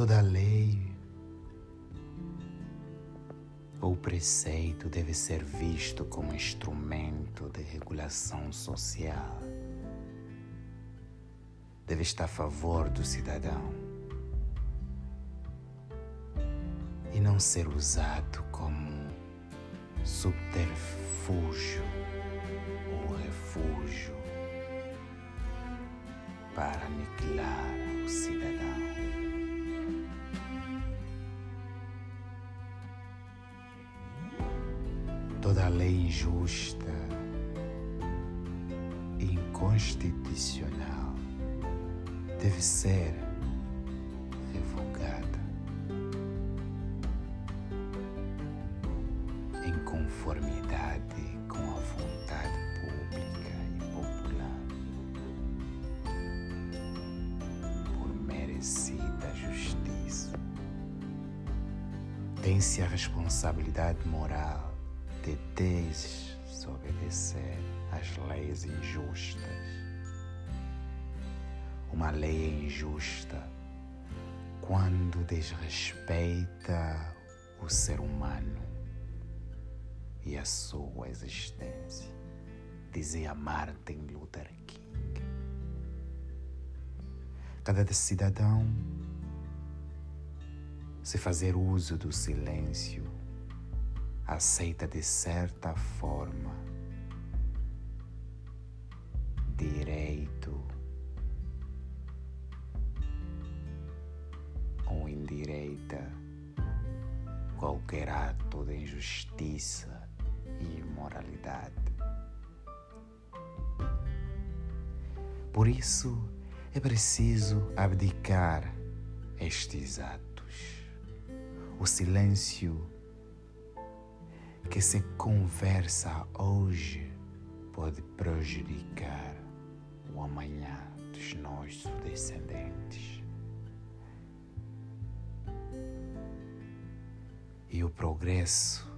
Toda lei ou preceito deve ser visto como instrumento de regulação social. Deve estar a favor do cidadão e não ser usado como subterfúgio ou refúgio para aniquilar o cidadão. Toda lei injusta inconstitucional deve ser revogada em conformidade com a vontade pública e popular por merecida justiça. Tem-se a responsabilidade moral de desobedecer às leis injustas. Uma lei é injusta quando desrespeita o ser humano e a sua existência, dizia Martin Luther King. Cada cidadão, se fazer uso do silêncio, aceita de certa forma direito ou indireita qualquer ato de injustiça e imoralidade. Por isso é preciso abdicar estes atos. O silêncio que se conversa hoje pode prejudicar o amanhã dos nossos descendentes. E o progresso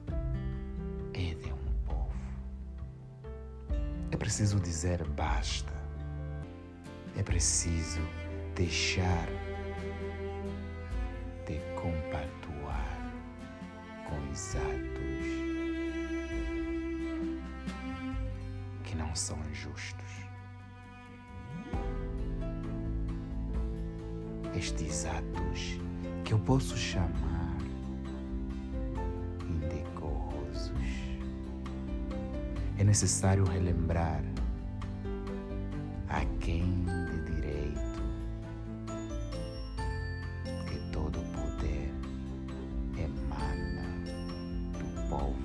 é de um povo. É preciso dizer basta. É preciso deixar de compactuar com os não são justos. Estes atos que eu posso chamar indecorosos. É necessário relembrar a quem de direito que todo poder emana do povo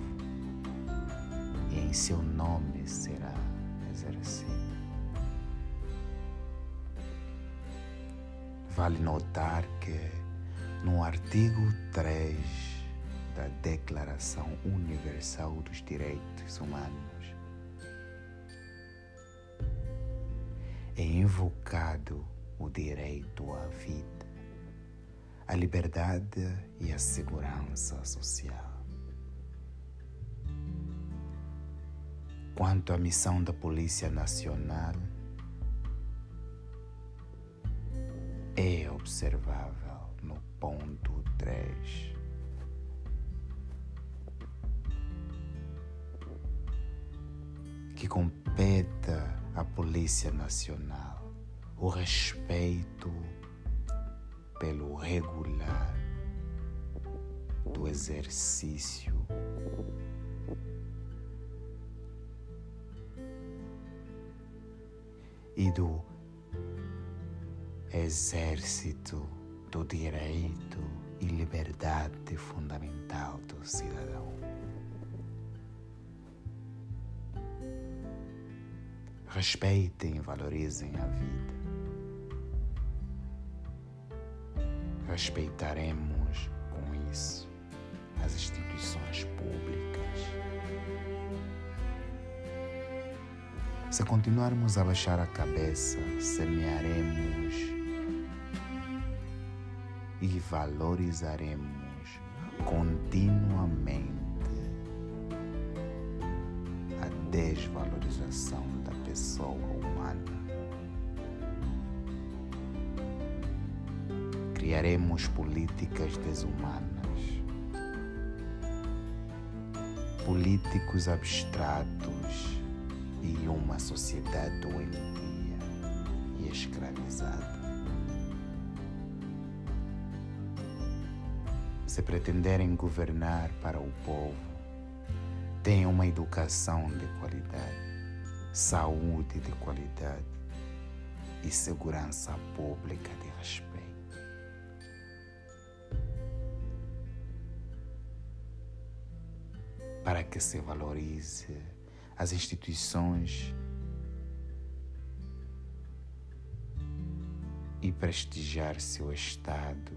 e em seu nome será exercido. Vale notar que no artigo 3 da Declaração Universal dos Direitos Humanos é invocado o direito à vida, à liberdade e à segurança social. Quanto à missão da Polícia Nacional, é observável no ponto 3. Que competa à Polícia Nacional o respeito pelo regular do exercício e do exército do direito e liberdade fundamental do cidadão. Respeitem e valorizem a vida. Respeitaremos com isso as instituições públicas. Se continuarmos a baixar a cabeça, semearemos e valorizaremos continuamente a desvalorização da pessoa humana. criaremos políticas desumanas, políticos abstratos e uma sociedade doentia e escravizada. Se pretenderem governar para o povo, tenham uma educação de qualidade, saúde de qualidade e segurança pública de respeito. Para que se valorize as instituições e prestigiar seu Estado.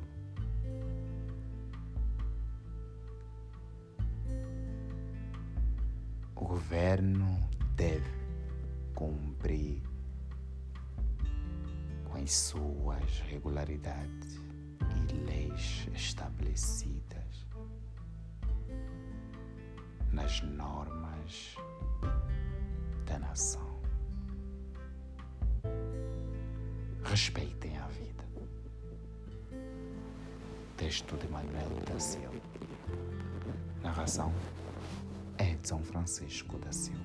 O governo deve cumprir com as suas regularidades e leis estabelecidas nas normas da nação. Respeitem a vida. Texto de Manuel da Silva. Narração Edson Francisco da Silva.